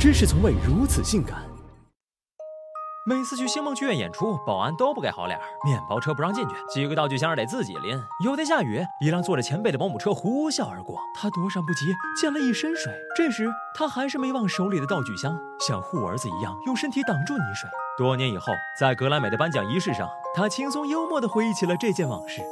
真是从未如此性感。每次去星梦剧院演出，保安都不给好脸儿，面包车不让进去，几个道具箱得自己拎。有天下雨，一辆坐着前辈的保姆车呼啸而过，他躲闪不及，溅了一身水。这时他还是没忘手里的道具箱，像护儿子一样用身体挡住泥水。多年以后，在格莱美的颁奖仪式上，他轻松幽默地回忆起了这件往事。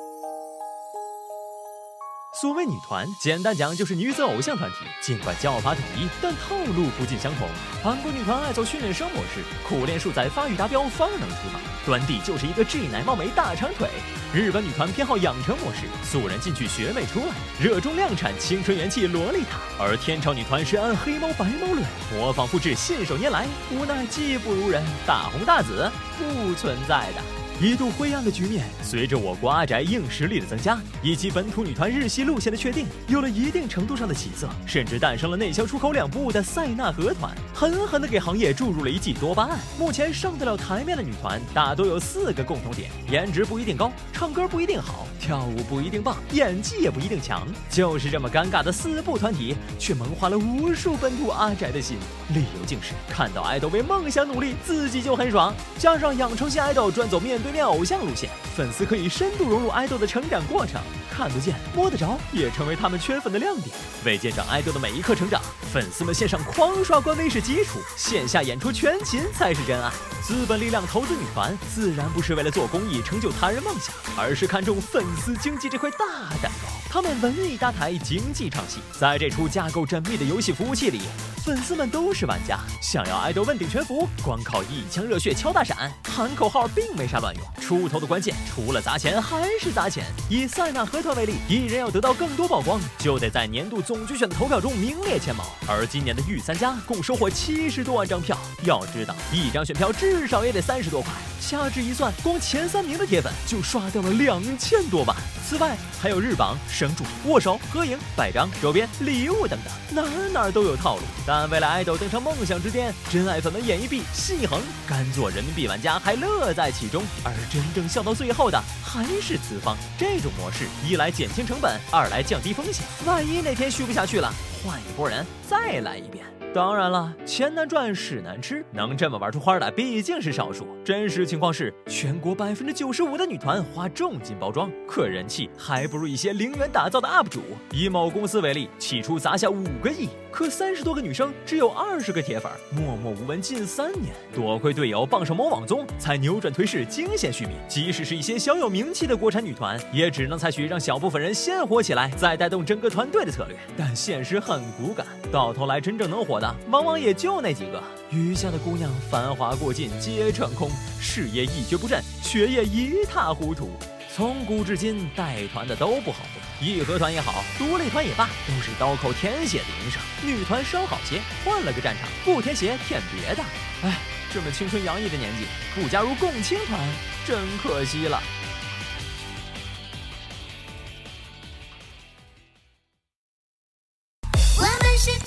所谓女团，简单讲就是女子偶像团体。尽管叫法统一，但套路不尽相同。韩国女团爱走训练生模式，苦练数载发育达标方能出道，端地就是一个 G 奶貌美大长腿。日本女团偏好养成模式，素人进去学妹出来，热衷量产青春元气萝莉塔。而天朝女团是按黑猫白猫论，模仿复制信手拈来，无奈技不如人，大红大紫不存在的。一度灰暗的局面，随着我国阿宅硬实力的增加，以及本土女团日系路线的确定，有了一定程度上的起色，甚至诞生了内销出口两不误的塞纳河团，狠狠地给行业注入了一剂多巴胺。目前上得了台面的女团，大多有四个共同点：颜值不一定高，唱歌不一定好，跳舞不一定棒，演技也不一定强。就是这么尴尬的四部团体，却萌化了无数本土阿宅的心。理由竟是看到爱豆为梦想努力，自己就很爽。加上养成系爱豆专走面。对面偶像路线，粉丝可以深度融入爱豆的成长过程，看得见、摸得着，也成为他们圈粉的亮点。为见证爱豆的每一刻成长，粉丝们线上狂刷官微是基础，线下演出全勤才是真爱。资本力量投资女团，自然不是为了做公益、成就他人梦想，而是看重粉司经济这块大蛋糕。他们文艺搭台，经济唱戏，在这出架构缜密的游戏服务器里。粉丝们都是玩家，想要爱豆问鼎全服，光靠一腔热血敲大闪、喊口号，并没啥卵用。出头的关键，除了砸钱还是砸钱。以塞纳河团为例，艺人要得到更多曝光，就得在年度总决选的投票中名列前茅。而今年的御三家共收获七十多万张票，要知道一张选票至少也得三十多块，掐指一算，光前三名的铁粉就刷掉了两千多万。此外，还有日榜、生助、握手、合影、百张周边、礼物等等，哪哪都有套路。但为了爱豆登上梦想之巅，真爱粉们眼一闭，戏一横，甘做人民币玩家还乐在其中。而真正笑到最后的还是资方。这种模式，一来减轻成本，二来降低风险。万一哪天续不下去了，换一拨人再来一遍。当然了，钱难赚，屎难吃，能这么玩出花的毕竟是少数。真实情况是，全国百分之九十五的女团花重金包装，可人气还不如一些零元打造的 UP 主。以某公司为例，起初砸下五个亿，可三十多个女生只有二十个铁粉，默默无闻近三年。多亏队友傍上某网综，才扭转颓势，惊险续命。即使是一些小有名气的国产女团，也只能采取让小部分人先火起来，再带动整个团队的策略。但现实很骨感，到头来真正能火的。往往也就那几个，余下的姑娘繁华过尽皆成空，事业一蹶不振，学业一塌糊涂。从古至今，带团的都不好混，义和团也好，独立团也罢，都是刀口舔血的营生。女团稍好些，换了个战场，不舔血舔别的。哎，这么青春洋溢的年纪，不加入共青团，真可惜了。我们是。